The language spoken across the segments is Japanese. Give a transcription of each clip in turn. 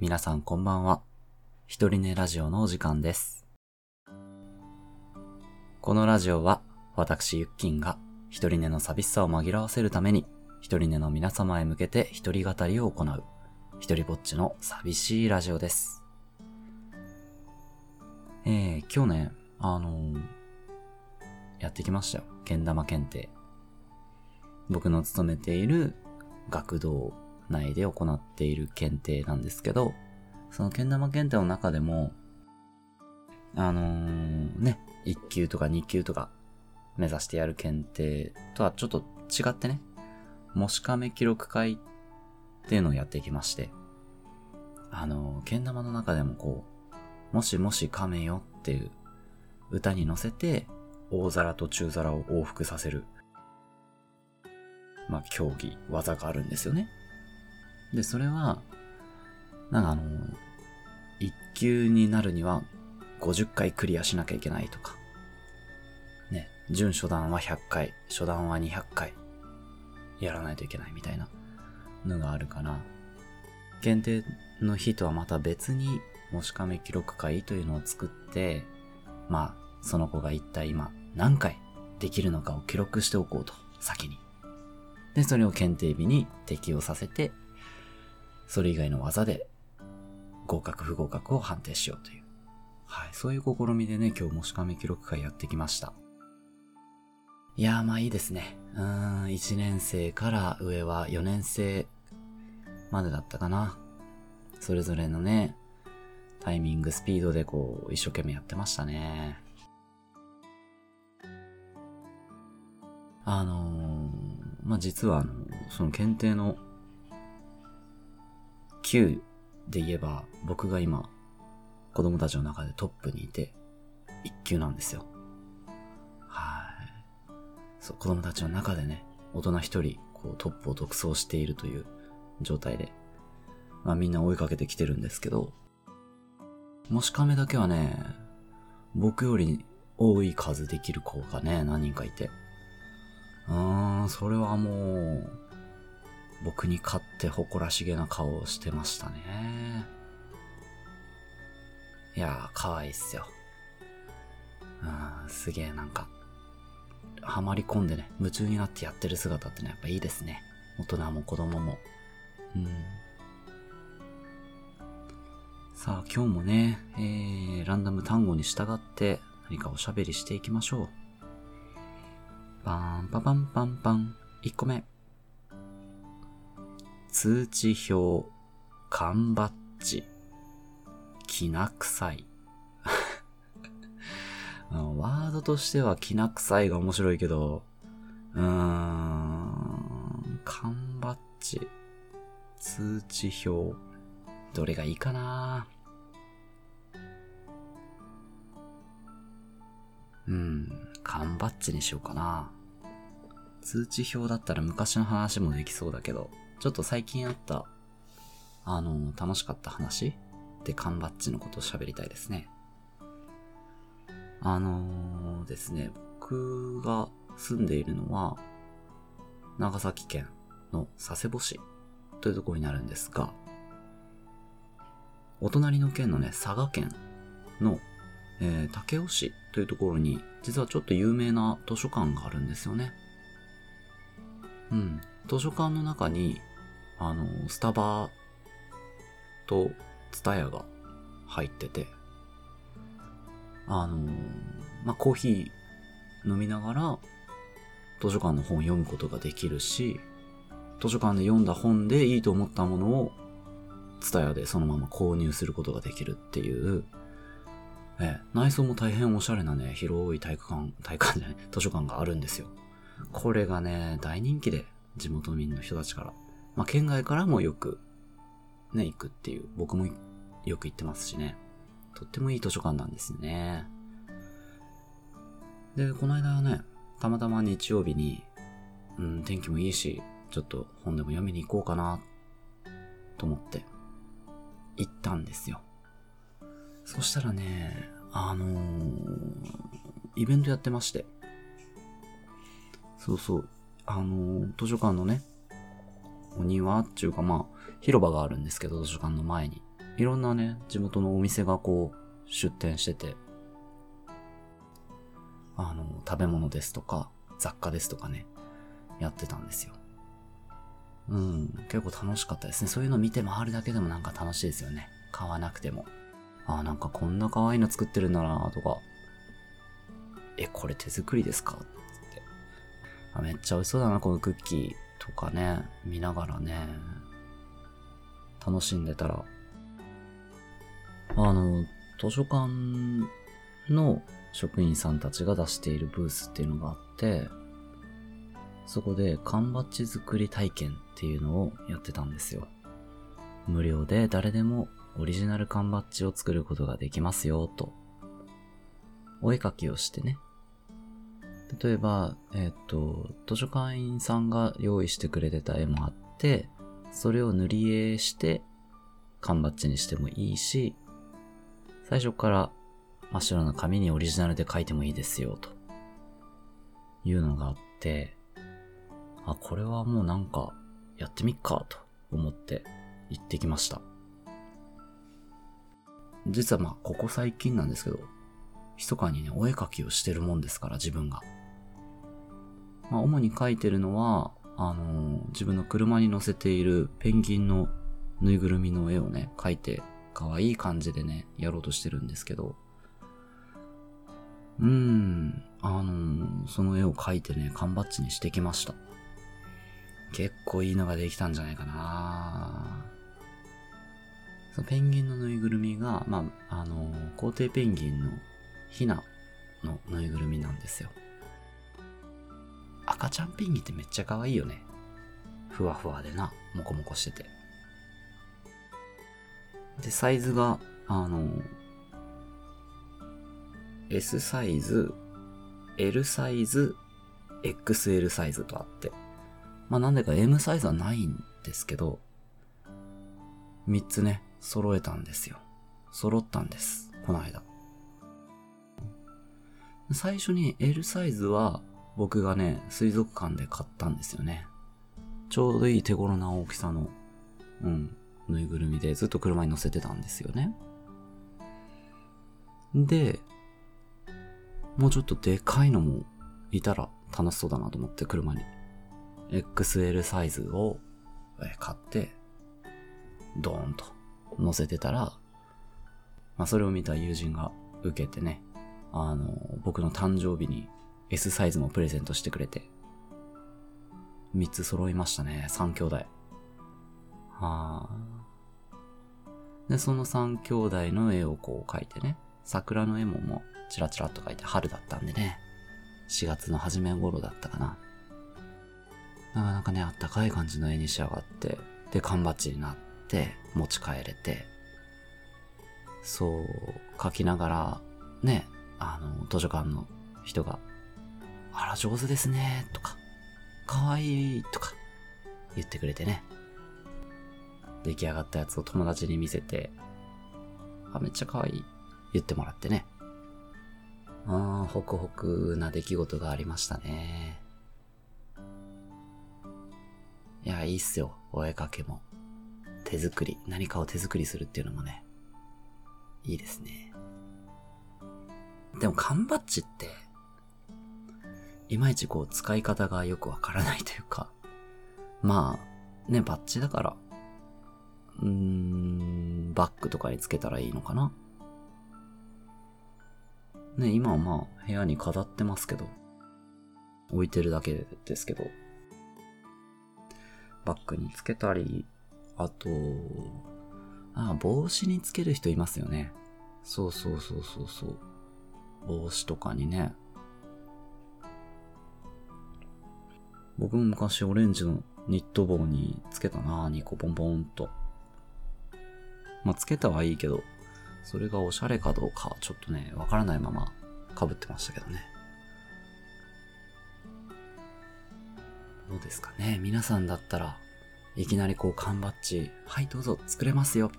皆さんこんばんは。一人寝ラジオのお時間です。このラジオは、私ゆっきんが一人寝の寂しさを紛らわせるために、一人寝の皆様へ向けて一人語りを行う、一人ぼっちの寂しいラジオです。えー、今日ね、あのーやってきましたよ。けん玉検定。僕の勤めている学童内で行っている検定なんですけど、そのけん玉検定の中でも、あのーね、1級とか2級とか目指してやる検定とはちょっと違ってね、もし亀記録会っていうのをやってきまして、あのーけん玉の中でもこう、もしもし亀よっていう歌に乗せて、大皿と中皿を往復させる、まあ、競技、技があるんですよね。で、それは、なんかあの、一級になるには50回クリアしなきゃいけないとか、ね、準初段は100回、初段は200回、やらないといけないみたいなのがあるから、限定の日とはまた別に、もし亀記録会というのを作って、まあ、その子が一体今何回できるのかを記録しておこうと、先に。で、それを検定日に適用させて、それ以外の技で合格不合格を判定しようという。はい、そういう試みでね、今日もしかめ記録会やってきました。いやーまあいいですね。うーん、1年生から上は4年生までだったかな。それぞれのね、タイミング、スピードでこう、一生懸命やってましたね。あのー、まあ、実はあの、その検定の級で言えば、僕が今、子供たちの中でトップにいて、一級なんですよ。はい。そう、子供たちの中でね、大人一人、こう、トップを独走しているという状態で、まあみんな追いかけてきてるんですけど、もし亀だけはね、僕より多い数できる子がね、何人かいて、うーん、それはもう、僕に勝って誇らしげな顔をしてましたね。いやー、可愛いっすよ。うん、すげえなんか、ハマり込んでね、夢中になってやってる姿ってのはやっぱいいですね。大人も子供も。うん。さあ、今日もね、えー、ランダム単語に従って何かおしゃべりしていきましょう。パンパパンパンパン。1個目。通知表、缶バッジ、きな臭い。ワードとしてはきな臭いが面白いけど、うーん、缶バッジ、通知表、どれがいいかな？うん、缶バッジにしようかな。通知表だったら昔の話もできそうだけど、ちょっと最近あった、あの、楽しかった話？で缶バッジのことを喋りたいですね。あのー、ですね、僕が住んでいるのは、長崎県の佐世保市というところになるんですが、お隣の県のね、佐賀県の、えー、武雄市というところに、実はちょっと有名な図書館があるんですよね。うん。図書館の中に、あの、スタバとツタヤが入ってて、あの、まあ、コーヒー飲みながら、図書館の本を読むことができるし、図書館で読んだ本でいいと思ったものを、ツタヤでそのまま購入することができるっていう、え、内装も大変おしゃれなね、広い体育館、体育館じゃない、図書館があるんですよ。これがね、大人気で、地元民の人たちから。まあ、県外からもよく、ね、行くっていう、僕もよく行ってますしね。とってもいい図書館なんですね。で、この間はね、たまたま日曜日に、うん、天気もいいし、ちょっと本でも読みに行こうかな、と思って、行ったんですよ。そしたらね、あのー、イベントやってまして。そうそう。あのー、図書館のね、お庭っていうかまあ、広場があるんですけど、図書館の前に。いろんなね、地元のお店がこう、出店してて、あの、食べ物ですとか、雑貨ですとかね、やってたんですよ。うん、結構楽しかったですね。そういうの見て回るだけでもなんか楽しいですよね。買わなくても。あ、なんかこんな可愛いの作ってるんだなとか。え、これ手作りですか？って。あ、めっちゃ美味しそうだな、このクッキーとかね、見ながらね、楽しんでたら、あの、図書館の職員さんたちが出しているブースっていうのがあって、そこで缶バッジ作り体験っていうのをやってたんですよ。無料で誰でもオリジナル缶バッジを作ることができますよ、と。お絵描きをしてね。例えば、えっ、と、図書館員さんが用意してくれてた絵もあって、それを塗り絵して缶バッジにしてもいいし、最初から真っ白な紙にオリジナルで書いてもいいですよ、というのがあって、あ、これはもうなんかやってみっか、と思って行ってきました。実はまあ、ここ最近なんですけど、密かにね、お絵描きをしてるもんですから、自分が。まあ、主に描いてるのは、あのー、自分の車に乗せているペンギンのぬいぐるみの絵をね、描いて、可愛い感じでね、やろうとしてるんですけど、うーん、あのー、その絵を描いてね、缶バッジにしてきました。結構いいのができたんじゃないかなそのペンギンのぬいぐるみが、まあ、あのー、皇帝ペンギンのヒナのぬいぐるみなんですよ。赤ちゃんペンギンってめっちゃ可愛いよね。ふわふわでな、もこもこしてて。で、サイズが、あの、S サイズ、L サイズ、XL サイズとあって。まあなんでか M サイズはないんですけど、3つね、揃えたんですよ。揃ったんです。この間。最初に L サイズは僕がね、水族館で買ったんですよね。ちょうどいい手頃な大きさの、うん、ぬいぐるみでずっと車に乗せてたんですよね。で、もうちょっとでかいのもいたら楽しそうだなと思って車に XL サイズを買って、ドーンと乗せてたら、まあそれを見た友人が受けてね、あの、僕の誕生日に S サイズもプレゼントしてくれて、3つ揃いましたね、3兄弟。はあ。で、その3兄弟の絵をこう描いてね、桜の絵ももうチラチラっと描いて春だったんでね、4月の初め頃だったかな。なかなかね、あったかい感じの絵に仕上がって、で、缶バッジになって、持ち帰れて、そう、描きながら、ね、あの、図書館の人が、あら、上手ですね、とか、かわいい、とか、言ってくれてね。出来上がったやつを友達に見せて、あ、めっちゃかわいい、言ってもらってね。ああ、ホクホクな出来事がありましたね。いや、いいっすよ。お絵かけも。手作り。何かを手作りするっていうのもね。いいですね。でも缶バッジって、いまいちこう使い方がよくわからないというか、まあ、ね、バッジだから、うーん、バッグとかにつけたらいいのかな。ね、今はまあ部屋に飾ってますけど、置いてるだけですけど、バッグにつけたり、あと、あ、帽子につける人いますよね。そうそうそうそうそう。帽子とかにね。僕も昔オレンジのニット帽につけたな2個ポンポンと。まあ、つけたはいいけど、それがおしゃれかどうかちょっとね、わからないまま被ってましたけどね。どうですかね？皆さんだったら、いきなりこう缶バッジ、はいどうぞ作れますよ。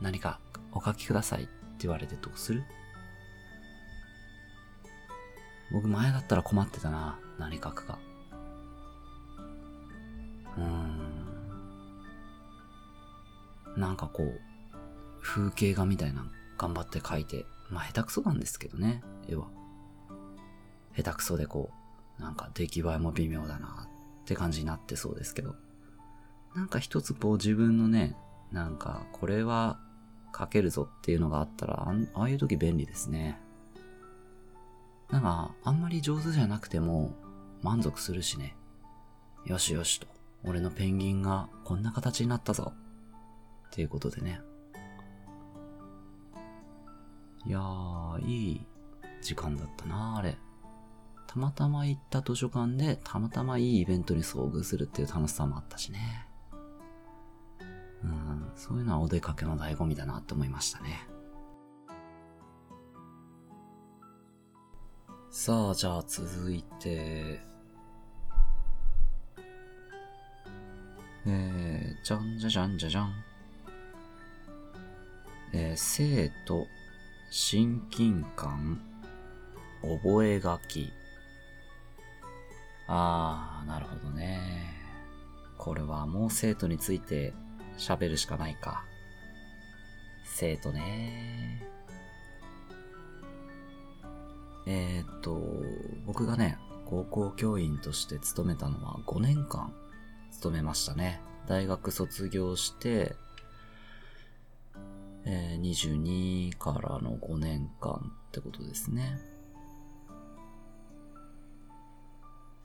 何かお書きくださいって言われてどうする？僕前だったら困ってたな。何書くか。なんかこう、風景画みたいな頑張って描いて、まあ下手くそなんですけどね、絵は。下手くそでこう、なんか出来栄えも微妙だなって感じになってそうですけど。なんか一つこう自分のね、なんかこれは書けるぞっていうのがあったら、ああいう時便利ですね。なんか、あんまり上手じゃなくても満足するしね。よしよしと。俺のペンギンがこんな形になったぞ。っていうことでね。いやー、いい時間だったなあれ。たまたま行った図書館でたまたまいいイベントに遭遇するっていう楽しさもあったしね。うん、そういうのはお出かけの醍醐味だなって思いましたね。さあ、じゃあ続いて、えー、じゃんじゃじゃんじゃじゃん。えー、生徒、親近感、覚書き。あー、なるほどね。これはもう生徒について喋るしかないか。生徒ね。えー、っと、僕がね、高校教員として勤めたのは5年間勤めましたね。大学卒業して、えー、22からの5年間ってことですね。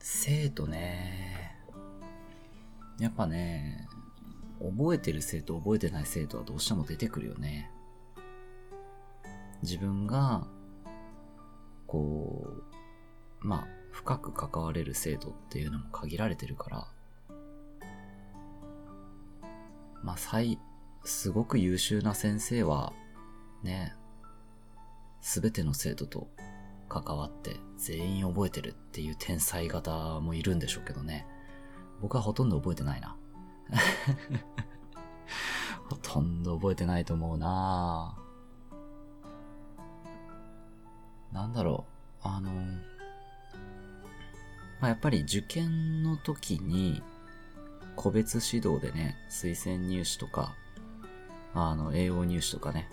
生徒ね。やっぱね、覚えてる生徒、覚えてない生徒はどうしても出てくるよね。自分が、こう、まあ、深く関われる生徒っていうのも限られてるから、まあ、最、すごく優秀な先生は、ね、すべての生徒と関わって全員覚えてるっていう天才型もいるんでしょうけどね。僕はほとんど覚えてないな。ほとんど覚えてないと思うななんだろう。あの、まあ、やっぱり受験の時に個別指導でね、推薦入試とか、あの、栄養入試とかね、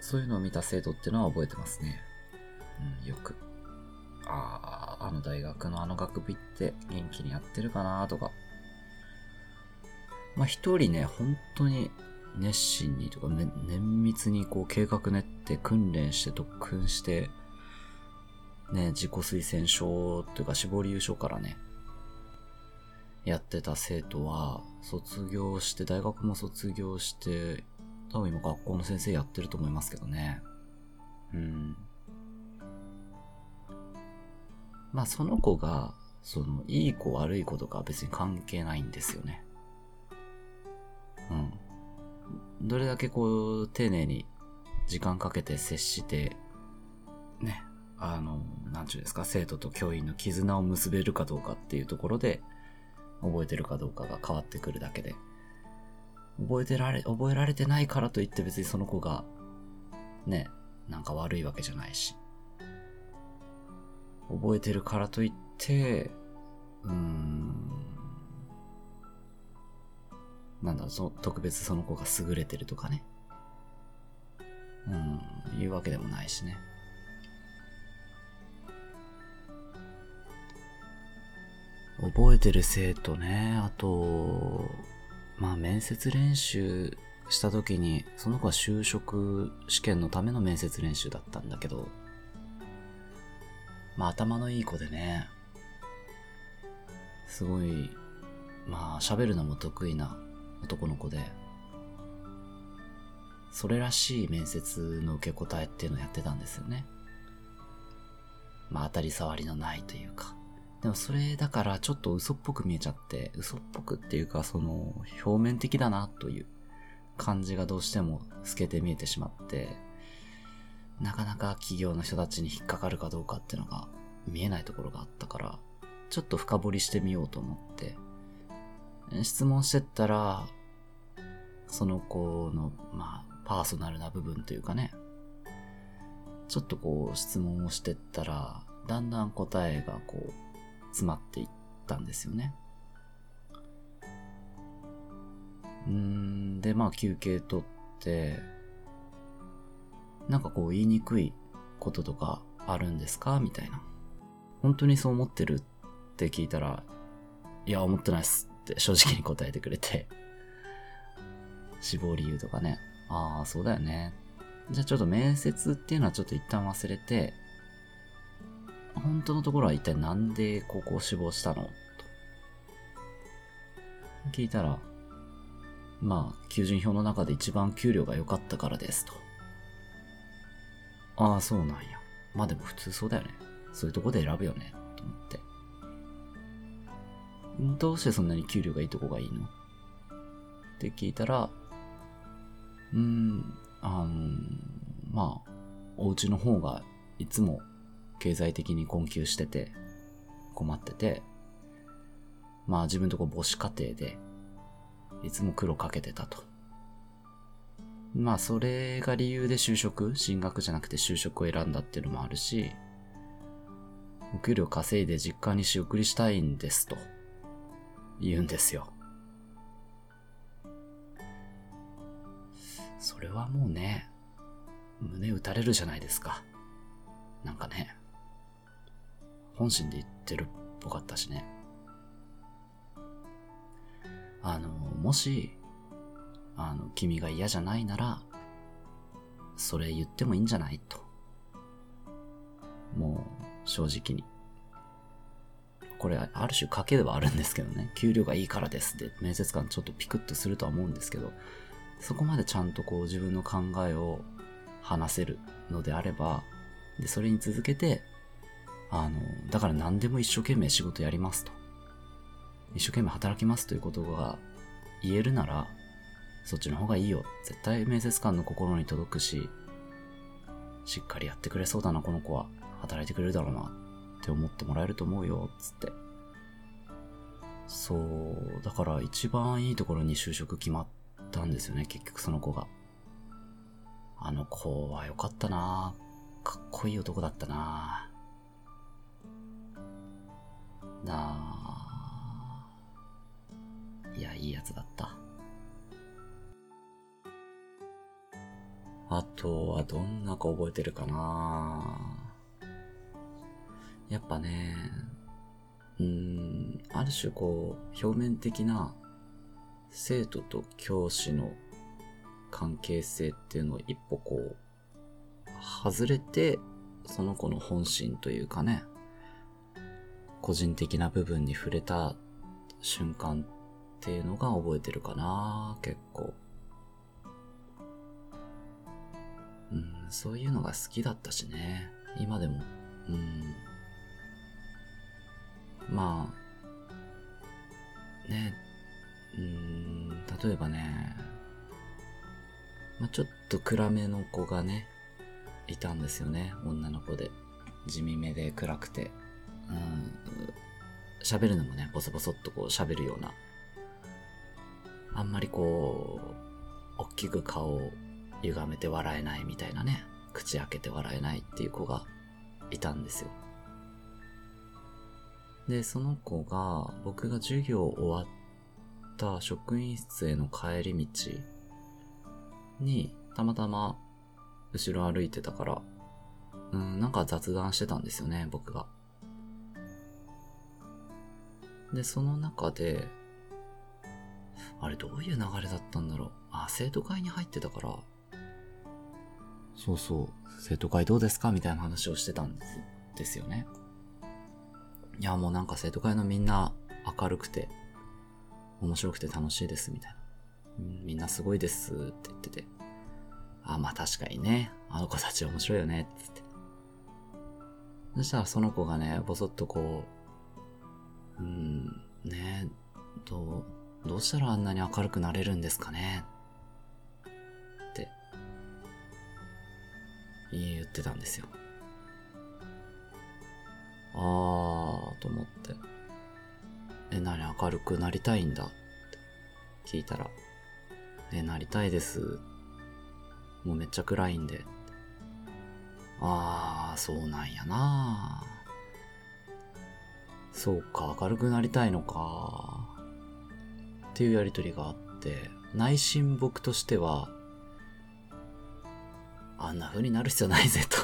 そういうのを見た生徒っていうのは覚えてますね。うん、よく。ああ、あの大学のあの学部って元気にやってるかなとか。まあ、一人ね、本当に熱心にとか、ね、綿密にこう計画練って訓練して特訓して、ね、自己推薦書というか絞り優勝からね、やってた生徒は、卒業して、大学も卒業して、多分今学校の先生やってると思いますけどね。うん。まあその子が、その、いい子悪い子とか別に関係ないんですよね。うん。どれだけこう、丁寧に時間かけて接して、ね、あの、なんちゅうですか、生徒と教員の絆を結べるかどうかっていうところで、覚えてるかどうかが変わってくるだけで。覚えてられ、覚えられてないからといって別にその子が、ね、なんか悪いわけじゃないし。覚えてるからといって、うーん、なんだろう、特別その子が優れてるとかね。うん、いうわけでもないしね。覚えてる生徒ね、あと、まあ面接練習した時に、その子は就職試験のための面接練習だったんだけど、まあ頭のいい子でね、すごい、まあ喋るのも得意な男の子で、それらしい面接の受け答えっていうのをやってたんですよね。まあ当たり障りのないというか。でもそれだからちょっと嘘っぽく見えちゃって、嘘っぽくっていうかその表面的だなという感じがどうしても透けて見えてしまって、なかなか企業の人たちに引っかかるかどうかっていうのが見えないところがあったから、ちょっと深掘りしてみようと思って、質問してったら、その子の、まあ、パーソナルな部分というかね、ちょっとこう質問をしてったら、だんだん答えがこう、詰まっていったんですよね。うん、で、まあ休憩取って、なんかこう言いにくいこととかあるんですか？みたいな。本当にそう思ってるって聞いたら、いや、思ってないっすって正直に答えてくれて、死亡理由とかね、ああ、そうだよね。じゃあちょっと面接っていうのはちょっと一旦忘れて、本当のところは一体なんで高校志望したの？と聞いたら、まあ、求人票の中で一番給料が良かったからですと。ああ、そうなんや。まあでも普通そうだよね。そういうとこで選ぶよね。と思って。どうしてそんなに給料がいいとこがいいの？って聞いたら、うーん、あの、まあ、お家の方がいつも経済的に困窮してて、困ってて、まあ自分とこ母子家庭で、いつも苦労かけてたと。まあそれが理由で就職、進学じゃなくて就職を選んだっていうのもあるし、お給料稼いで実家に仕送りしたいんですと言うんですよ。それはもうね、胸打たれるじゃないですか。なんかね、本心で言ってるっぽかったしね。あの、もし、あの、君が嫌じゃないなら、それ言ってもいいんじゃないと。もう、正直に。これ、ある種賭けではあるんですけどね。給料がいいからですって、面接官ちょっとピクッとするとは思うんですけど、そこまでちゃんとこう自分の考えを話せるのであれば、で、それに続けて、あの、だから何でも一生懸命仕事やりますと。一生懸命働きますということが言えるなら、そっちの方がいいよ。絶対面接官の心に届くし、しっかりやってくれそうだな、この子は。働いてくれるだろうな、って思ってもらえると思うよ、つって。そう、だから一番いいところに就職決まったんですよね、結局その子が。あの子は良かったなかっこいい男だったななあ。いや、いいやつだった。あとはどんな子覚えてるかなやっぱね、うん、ある種こう、表面的な生徒と教師の関係性っていうのを一歩こう、外れて、その子の本心というかね、個人的な部分に触れた瞬間っていうのが覚えてるかな結構。うん、そういうのが好きだったしね。今でも。うん。まあ、ね、うん、例えばね、まあ、ちょっと暗めの子がね、いたんですよね。女の子で。地味めで暗くて。うん、喋るのもね、ボソボソっとこう喋るような。あんまりこう、大きく顔を歪めて笑えないみたいなね。口開けて笑えないっていう子がいたんですよ。で、その子が、僕が授業終わった職員室への帰り道に、たまたま後ろ歩いてたから、うん、なんか雑談してたんですよね、僕が。で、その中で、あれどういう流れだったんだろう。あ、生徒会に入ってたから、そうそう、生徒会どうですか？みたいな話をしてたんですですよね。いや、もうなんか生徒会のみんな明るくて、面白くて楽しいです、みたいな。みんなすごいですって言ってて。あ、まあ確かにね。あの子たち面白いよね、ってって。そしたらその子がね、ぼそっとこう、うん、ねどう、どうしたらあんなに明るくなれるんですかねって言ってたんですよ。あーと思って。え、何明るくなりたいんだ？って聞いたら、え、なりたいです。もうめっちゃ暗いんで。あー、そうなんやなそうか、明るくなりたいのか。っていうやりとりがあって、内心僕としては、あんな風になる必要ないぜと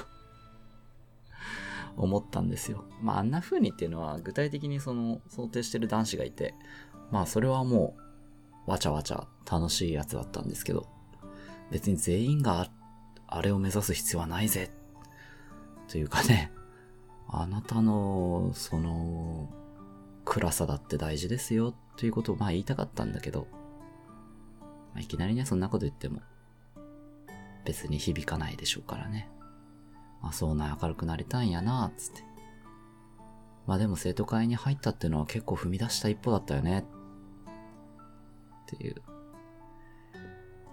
思ったんですよ。まああんな風にっていうのは具体的にその想定してる男子がいて、まあそれはもうわちゃわちゃ楽しいやつだったんですけど、別に全員があれを目指す必要はないぜ。というかね、あなたのその暗さだって大事ですよということをまあ言いたかったんだけど、まあ、いきなりねそんなこと言っても別に響かないでしょうからね。まあ、そうな、明るくなりたいんやな、つって。まあでも生徒会に入ったっていうのは結構踏み出した一歩だったよね。っていう。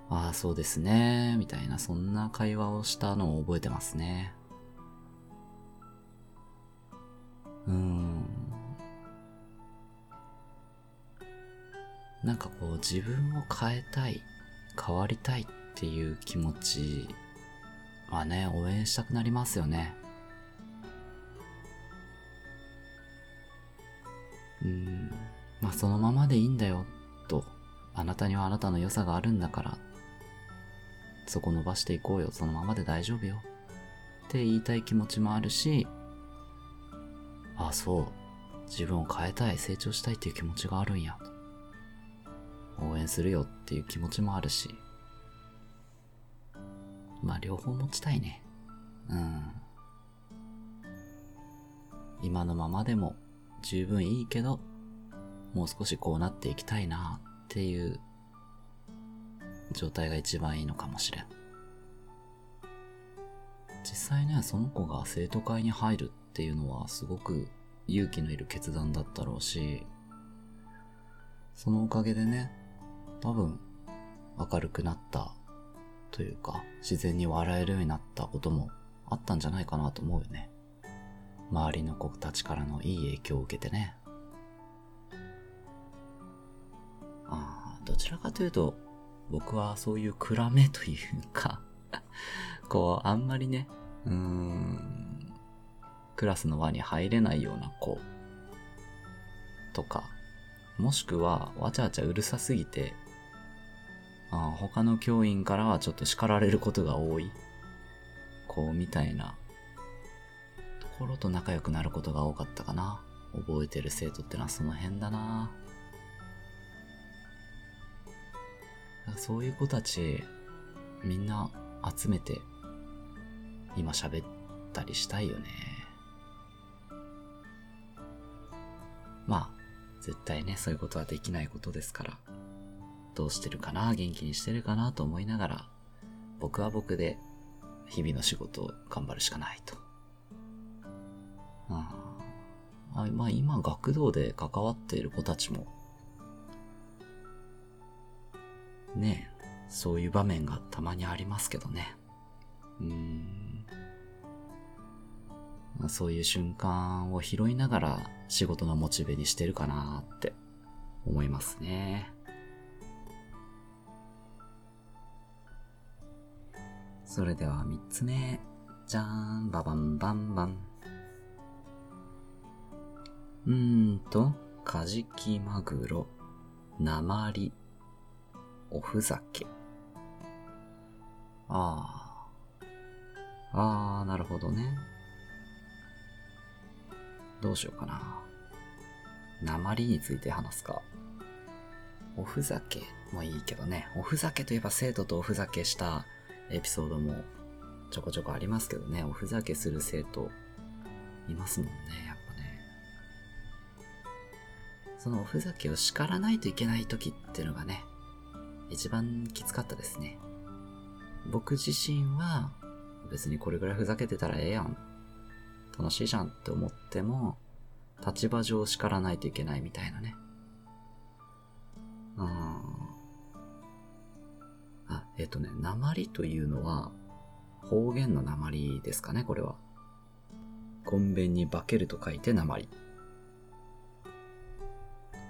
ああ、そうですね、みたいな、そんな会話をしたのを覚えてますね。うん。なんかこう自分を変えたい、変わりたいっていう気持ちはね、応援したくなりますよね。うん。まあそのままでいいんだよ、と。あなたにはあなたの良さがあるんだから。そこ伸ばしていこうよ、そのままで大丈夫よ。って言いたい気持ちもあるし、あ、そう。自分を変えたい、成長したいっていう気持ちがあるんや。応援するよっていう気持ちもあるし。まあ両方持ちたいね。うん。今のままでも十分いいけど、もう少しこうなっていきたいなっていう状態が一番いいのかもしれん。実際ね、その子が生徒会に入るっていうのはすごく勇気のいる決断だったろうし、そのおかげでね、多分明るくなったというか、自然に笑えるようになったこともあったんじゃないかなと思うよね。周りの子たちからのいい影響を受けてね。ああ、どちらかというと、僕はそういう暗めというかこう、あんまりね、うーん、クラスの輪に入れないような子とか、もしくはわちゃわちゃうるさすぎてあ他の教員からはちょっと叱られることが多い。こう、みたいなところと仲良くなることが多かったかな。覚えてる生徒ってのはその辺だな。そういう子たち、みんな集めて、今喋ったりしたいよね。まあ、絶対ね、そういうことはできないことですから。どうしてるかな元気にしてるかなと思いながら、僕は僕で日々の仕事を頑張るしかないと。あまあ今学童で関わっている子たちも、ねえ、そういう場面がたまにありますけどね。うん。そういう瞬間を拾いながら仕事のモチベにしてるかなって思いますね。それでは三つ目。じゃーん、ババンバンバン。うーんと、カジキマグロ、鉛、おふざけ。ああ。ああ、なるほどね。どうしようかな。鉛について話すか。おふざけもいいけどね。おふざけといえば生徒とおふざけしたエピソードもちょこちょこありますけどね、おふざけする生徒いますもんね、やっぱね。そのおふざけを叱らないといけない時ってのがね、一番きつかったですね。僕自身は別にこれぐらいふざけてたらええやん。楽しいじゃんって思っても、立場上叱らないといけないみたいなね。うん。あ、えっ、とね、鉛というのは、方言の鉛ですかね、これは。コンベンに化けると書いて鉛。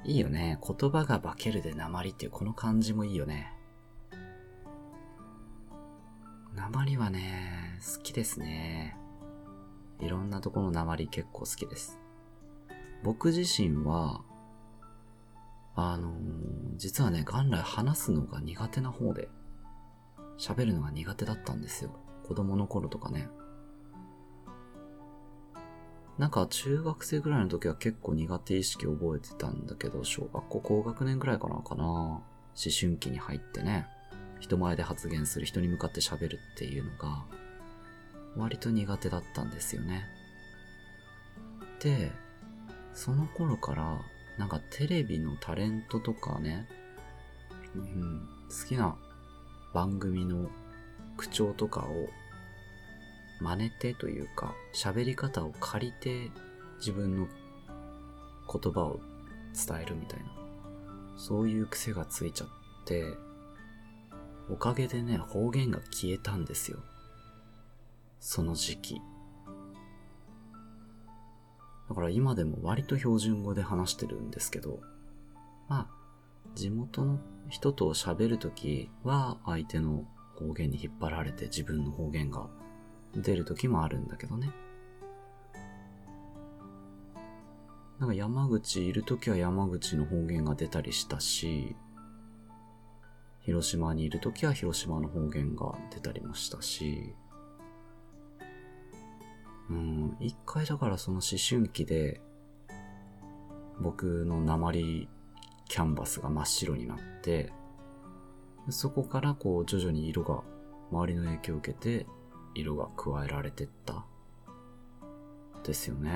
いいよね。言葉が化けるで鉛っていうこの漢字もいいよね。鉛はね、好きですね。いろんなとこの鉛結構好きです。僕自身は、あのー、実はね、元来話すのが苦手な方で、喋るのが苦手だったんですよ。子供の頃とかね。なんか中学生ぐらいの時は結構苦手意識覚えてたんだけど、小学校高学年ぐらいかなかな。思春期に入ってね、人前で発言する人に向かって喋るっていうのが、割と苦手だったんですよね。で、その頃から、なんかテレビのタレントとかね、うん、好きな番組の口調とかを真似てというか、喋り方を借りて自分の言葉を伝えるみたいな、そういう癖がついちゃって、おかげでね、方言が消えたんですよ。その時期。だから今でも割と標準語で話してるんですけど、まあ、地元の人と喋るときは相手の方言に引っ張られて自分の方言が出る時もあるんだけどね。なんか山口いる時は山口の方言が出たりしたし、広島にいる時は広島の方言が出たりもしたし、うん、一回だからその思春期で、僕の鉛キャンバスが真っ白になって、そこからこう徐々に色が、周りの影響を受けて、色が加えられてった。ですよね。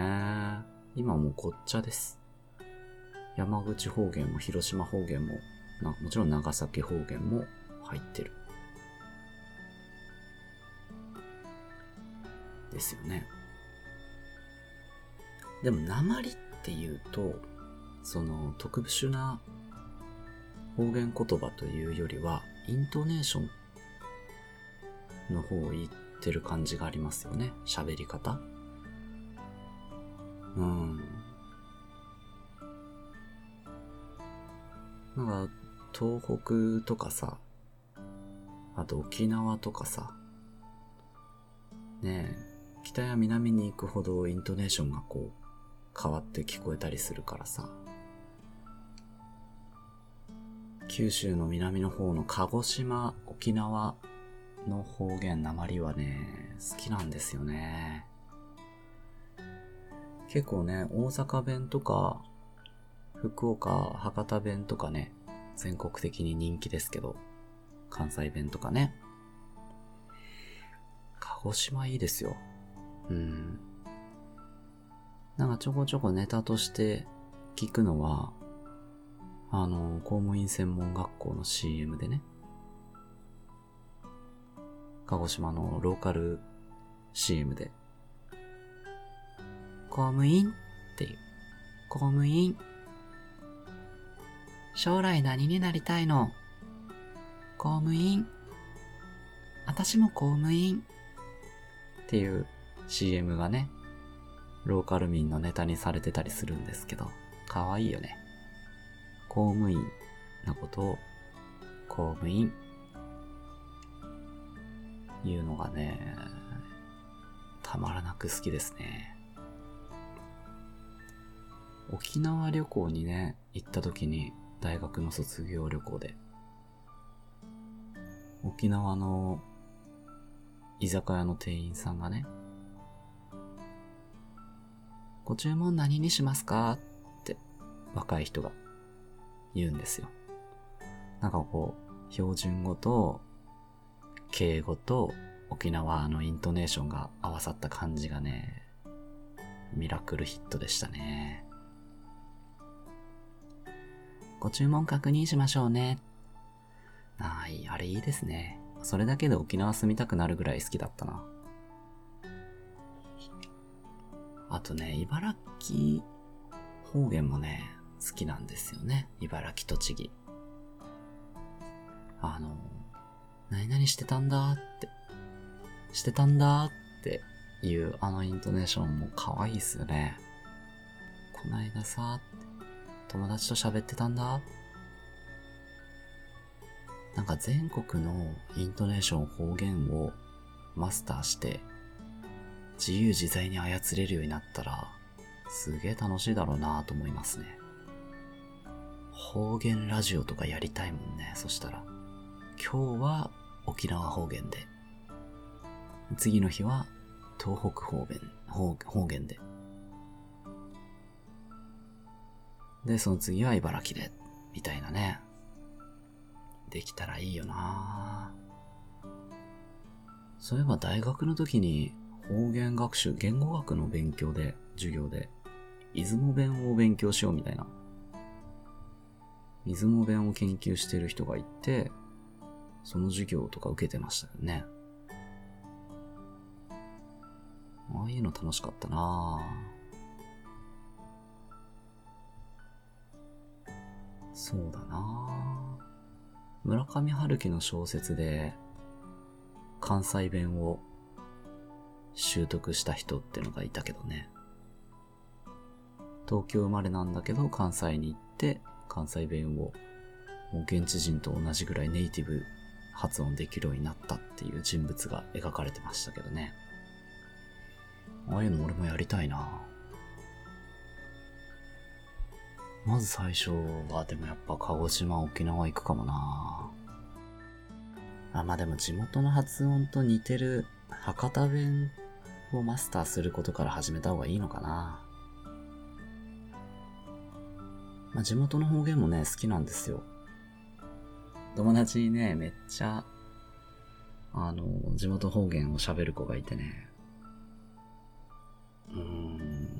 今もうごっちゃです。山口方言も広島方言も、なもちろん長崎方言も入ってる。ですよね。でも、鉛っていうと、その特殊な方言言葉というよりは、イントネーションの方を言ってる感じがありますよね。喋り方。うん。なんか、東北とかさ、あと沖縄とかさ、ねえ、北や南に行くほどイントネーションがこう、変わって聞こえたりするからさ、九州の南の方の鹿児島、沖縄の方言、鉛はね、好きなんですよね。結構ね、大阪弁とか、福岡、博多弁とかね、全国的に人気ですけど、関西弁とかね。鹿児島いいですよ。うん。なんかちょこちょこネタとして聞くのは、あの、公務員専門学校の CM でね、鹿児島のローカル CM で、公務員？っていう、公務員？将来何になりたいの？公務員？私も公務員？っていう CM がね、ローカル民のネタにされてたりするんですけど、かわいいよね。公務員なことを公務員いうのがね、たまらなく好きですね。沖縄旅行にね、行った時に大学の卒業旅行で、沖縄の居酒屋の店員さんがね、ご注文何にしますか？って若い人が言うんですよ。なんかこう、標準語と、敬語と沖縄のイントネーションが合わさった感じがね、ミラクルヒットでしたね。ご注文確認しましょうね。ああ、いい、あれいいですね。それだけで沖縄住みたくなるぐらい好きだったな。あとね、茨城方言もね、好きなんですよね。茨城、栃木。あの、何々してたんだって、してたんだっていうあのイントネーションも可愛いっすよね。こないださ、友達と喋ってたんだ。なんか全国のイントネーション方言をマスターして自由自在に操れるようになったらすげえ楽しいだろうなと思いますね。方言ラジオとかやりたいもんね。そしたら。今日は沖縄方言で。次の日は東北方言、方方言で。で、その次は茨城で、みたいなね。できたらいいよなそういえば大学の時に方言学習、言語学の勉強で、授業で、出雲弁を勉強しようみたいな。出雲弁を研究してる人がいて、その授業とか受けてましたよね。ああいうの楽しかったなそうだな村上春樹の小説で関西弁を習得した人ってのがいたけどね。東京生まれなんだけど関西に行って関西弁をもう現地人と同じぐらいネイティブ発音できるようになったっていう人物が描かれてましたけどね。ああいうの俺もやりたいなまず最初はでもやっぱ鹿児島、沖縄行くかもなあ、まあでも地元の発音と似てる博多弁をマスターすることから始めた方がいいのかなまあ地元の方言もね、好きなんですよ。友達にね、めっちゃ、あの、地元方言を喋る子がいてね。うーん。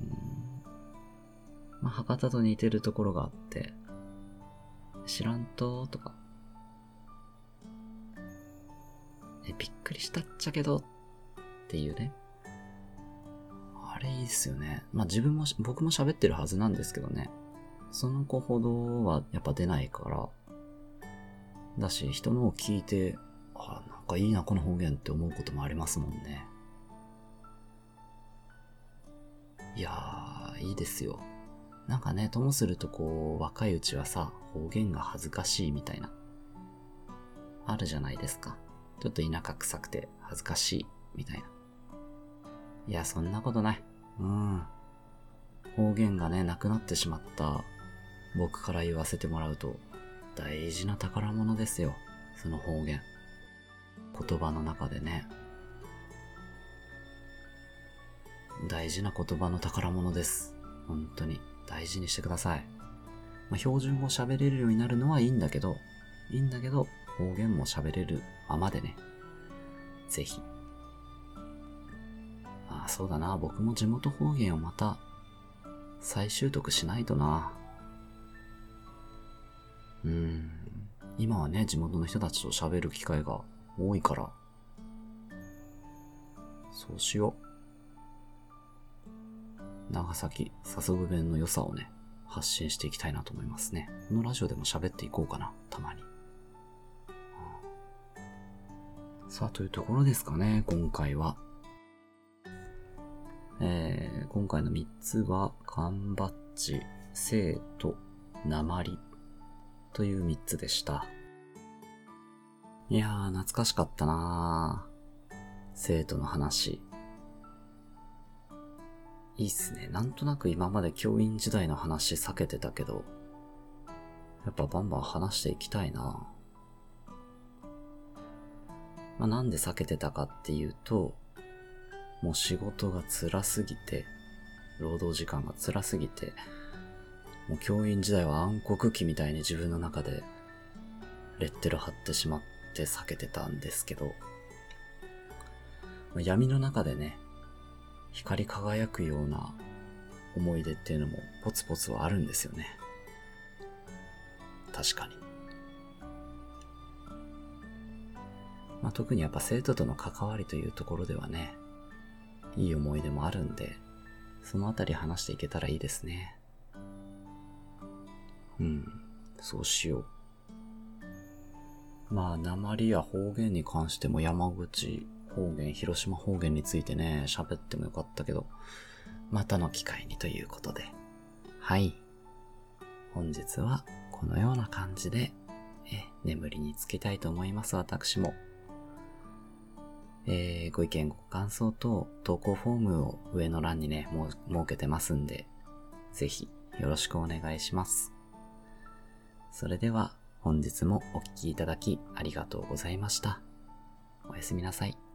まあ、博多と似てるところがあって、知らんととか。え、びっくりしたっちゃけどっていうね。あれいいっすよね。まあ自分も、僕も喋ってるはずなんですけどね。その子ほどはやっぱ出ないから、だし、人のを聞いて、あ、なんかいいな、この方言って思うこともありますもんね。いやー、いいですよ。なんかね、ともするとこう、若いうちはさ、方言が恥ずかしいみたいな。あるじゃないですか。ちょっと田舎臭くて恥ずかしい、みたいな。いや、そんなことない。うん。方言がね、なくなってしまった僕から言わせてもらうと、大事な宝物ですよ。その方言。言葉の中でね。大事な言葉の宝物です。本当に大事にしてください。まあ、標準語喋れるようになるのはいいんだけど、いいんだけど、方言も喋れるままでね。ぜひ。そうだな。僕も地元方言をまた再習得しないとな。うん。今はね、地元の人たちと喋る機会が多いから、そうしよう。長崎、佐世保弁の良さをね、発信していきたいなと思いますね。このラジオでも喋っていこうかな、たまに。さあ、というところですかね、今回は。えー、今回の3つは、缶バッジ、生と、鉛という3つでした。いやー、懐かしかったなー生徒の話。いいっすね。なんとなく今まで教員時代の話避けてたけど、やっぱバンバン話していきたいなまあ、なんで避けてたかっていうと、もう仕事が辛すぎて、労働時間が辛すぎて、もう教員時代は暗黒期みたいに自分の中でレッテル貼ってしまって避けてたんですけど、闇の中でね、光り輝くような思い出っていうのもポツポツはあるんですよね。確かに。まあ、特にやっぱ生徒との関わりというところではね、いい思い出もあるんで、そのあたり話していけたらいいですね。うん、そうしよう。まあ、鉛や方言に関しても山口方言、広島方言についてね、喋ってもよかったけど、またの機会にということで。はい。本日はこのような感じで、え、眠りにつきたいと思います、私も。えー、ご意見、ご感想と投稿フォームを上の欄にね、も設けてますんで、ぜひよろしくお願いします。それでは本日もお聴きいただきありがとうございました。おやすみなさい。